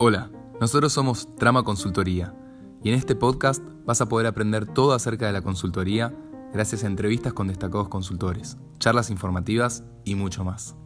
Hola, nosotros somos Trama Consultoría y en este podcast vas a poder aprender todo acerca de la consultoría gracias a entrevistas con destacados consultores, charlas informativas y mucho más.